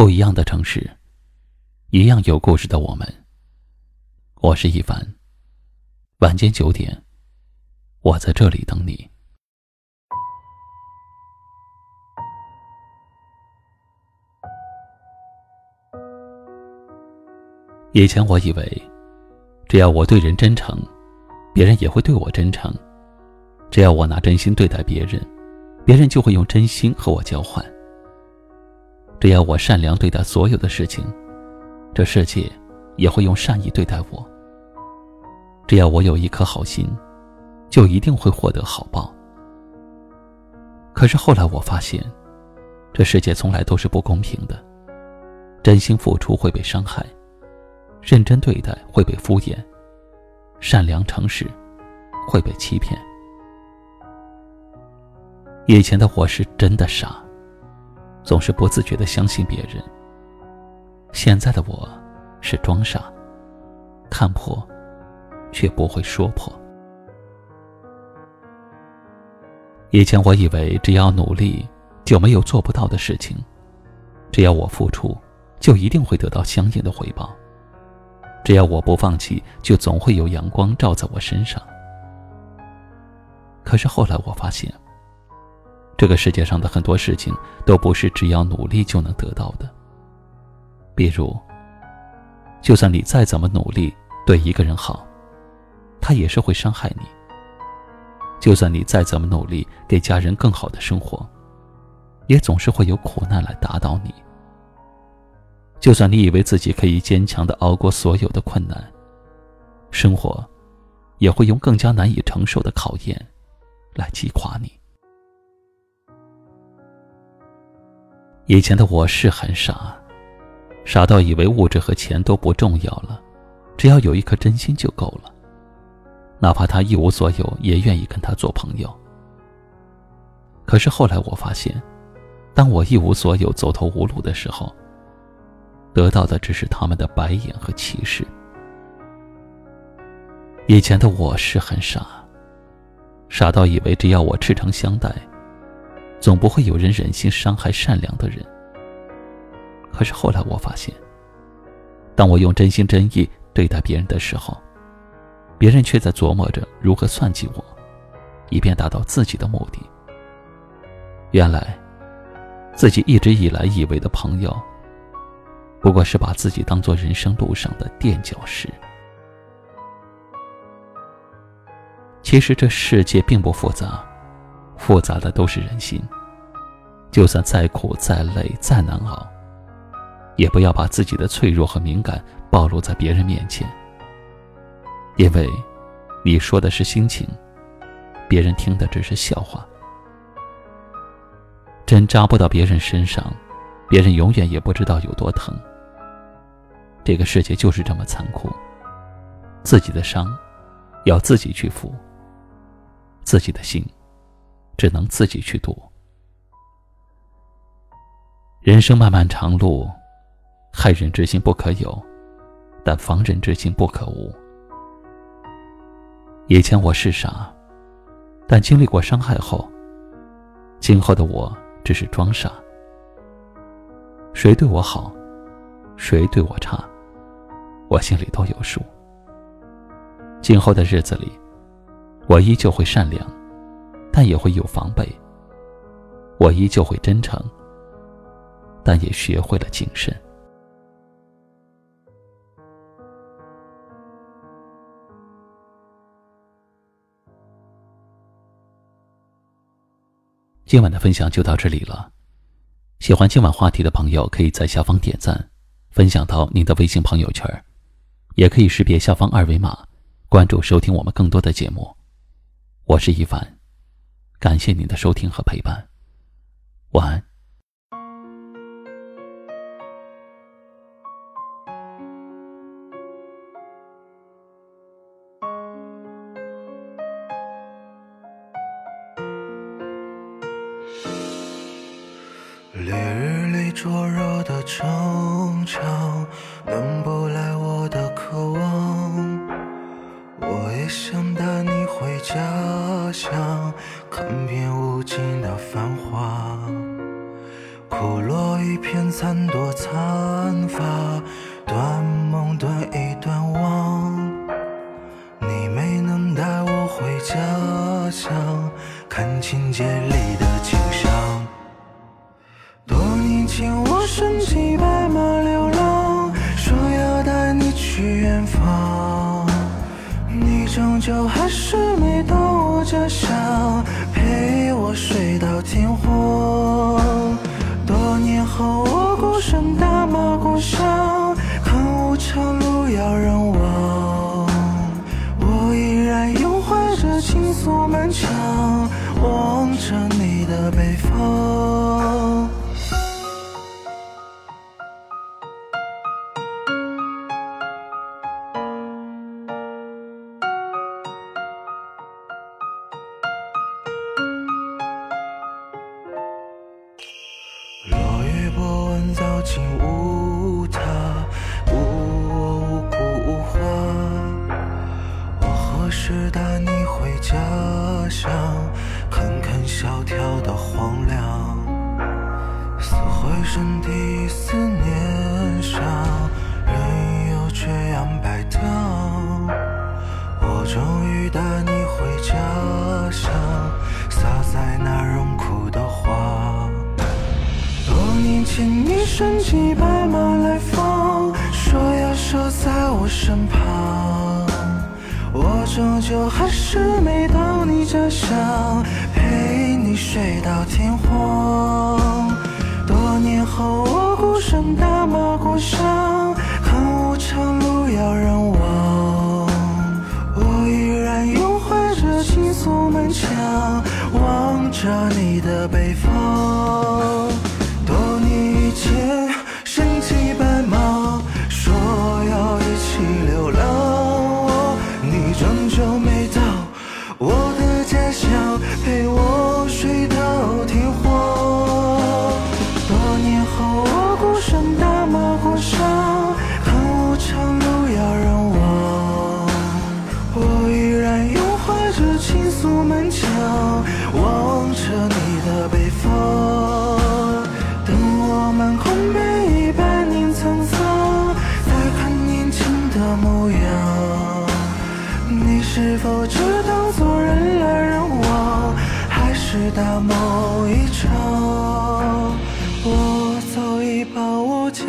不一样的城市，一样有故事的我们。我是一凡。晚间九点，我在这里等你。以前我以为，只要我对人真诚，别人也会对我真诚；只要我拿真心对待别人，别人就会用真心和我交换。只要我善良对待所有的事情，这世界也会用善意对待我。只要我有一颗好心，就一定会获得好报。可是后来我发现，这世界从来都是不公平的。真心付出会被伤害，认真对待会被敷衍，善良诚实会被欺骗。以前的我是真的傻。总是不自觉的相信别人。现在的我，是装傻，看破，却不会说破。以前我以为只要努力，就没有做不到的事情；只要我付出，就一定会得到相应的回报；只要我不放弃，就总会有阳光照在我身上。可是后来我发现。这个世界上的很多事情都不是只要努力就能得到的。比如，就算你再怎么努力对一个人好，他也是会伤害你；就算你再怎么努力给家人更好的生活，也总是会有苦难来打倒你。就算你以为自己可以坚强的熬过所有的困难，生活也会用更加难以承受的考验来击垮你。以前的我是很傻，傻到以为物质和钱都不重要了，只要有一颗真心就够了。哪怕他一无所有，也愿意跟他做朋友。可是后来我发现，当我一无所有、走投无路的时候，得到的只是他们的白眼和歧视。以前的我是很傻，傻到以为只要我赤诚相待。总不会有人忍心伤害善良的人。可是后来我发现，当我用真心真意对待别人的时候，别人却在琢磨着如何算计我，以便达到自己的目的。原来，自己一直以来以为的朋友，不过是把自己当做人生路上的垫脚石。其实这世界并不复杂。复杂的都是人心，就算再苦、再累、再难熬，也不要把自己的脆弱和敏感暴露在别人面前。因为，你说的是心情，别人听的只是笑话。针扎不到别人身上，别人永远也不知道有多疼。这个世界就是这么残酷，自己的伤，要自己去负，自己的心。只能自己去赌。人生漫漫长路，害人之心不可有，但防人之心不可无。以前我是傻，但经历过伤害后，今后的我只是装傻。谁对我好，谁对我差，我心里都有数。今后的日子里，我依旧会善良。但也会有防备。我依旧会真诚，但也学会了谨慎。今晚的分享就到这里了。喜欢今晚话题的朋友，可以在下方点赞，分享到您的微信朋友圈，也可以识别下方二维码，关注收听我们更多的节目。我是一凡。感谢您的收听和陪伴，晚安。烈日里灼热的城墙，念伤，任由缺氧摆荡。我终于带你回家乡，洒在那荣枯的花。多年前你身骑白马来访，说要守在我身旁，我终究还是没到你家乡，陪你睡到天荒。多年后我孤身打马过山，着情愫满腔，望着你的北方。等我们空杯一百年沧桑，再看年轻的模样。你是否只当作人来人往，还是大梦一场？我早已把我家